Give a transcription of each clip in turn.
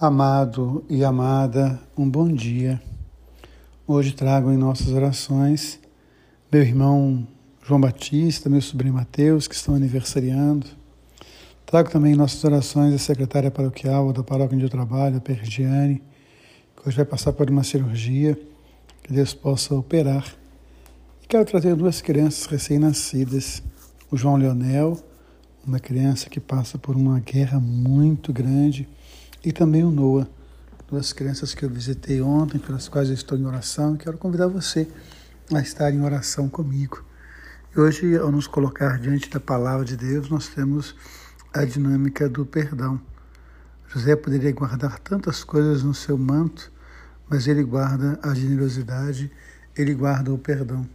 Amado e amada, um bom dia. Hoje trago em nossas orações meu irmão João Batista, meu sobrinho Mateus, que estão aniversariando. Trago também em nossas orações a secretária paroquial da paróquia onde eu trabalho, a Perdiane, que hoje vai passar por uma cirurgia, que Deus possa operar. E quero trazer duas crianças recém-nascidas, o João Leonel, uma criança que passa por uma guerra muito grande, e também o Noah, duas crianças que eu visitei ontem, pelas quais eu estou em oração, e quero convidar você a estar em oração comigo. E hoje, ao nos colocar diante da palavra de Deus, nós temos a dinâmica do perdão. José poderia guardar tantas coisas no seu manto, mas ele guarda a generosidade, ele guarda o perdão.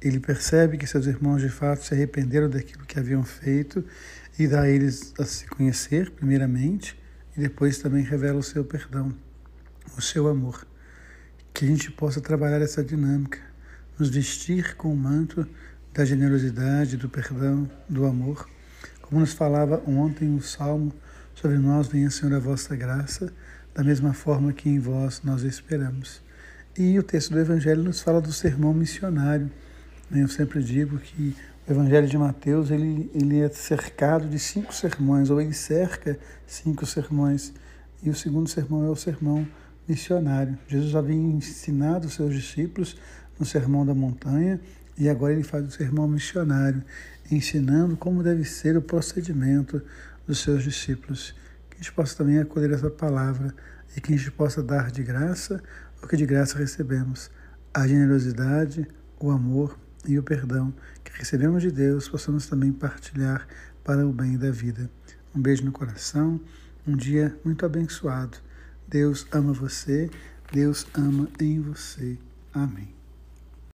Ele percebe que seus irmãos de fato se arrependeram daquilo que haviam feito e dá a eles a se conhecer, primeiramente, e depois também revela o seu perdão, o seu amor. Que a gente possa trabalhar essa dinâmica, nos vestir com o manto da generosidade, do perdão, do amor. Como nos falava ontem o Salmo, sobre nós venha, Senhor, a vossa graça, da mesma forma que em vós nós esperamos. E o texto do Evangelho nos fala do sermão missionário. Eu sempre digo que o Evangelho de Mateus ele, ele é cercado de cinco sermões, ou ele cerca cinco sermões. E o segundo sermão é o sermão missionário. Jesus havia ensinado os seus discípulos no sermão da montanha e agora ele faz o sermão missionário, ensinando como deve ser o procedimento dos seus discípulos. Que a gente possa também acolher essa palavra e que a gente possa dar de graça o que de graça recebemos: a generosidade, o amor e o perdão que recebemos de Deus possamos também partilhar para o bem da vida. Um beijo no coração, um dia muito abençoado. Deus ama você, Deus ama em você. Amém.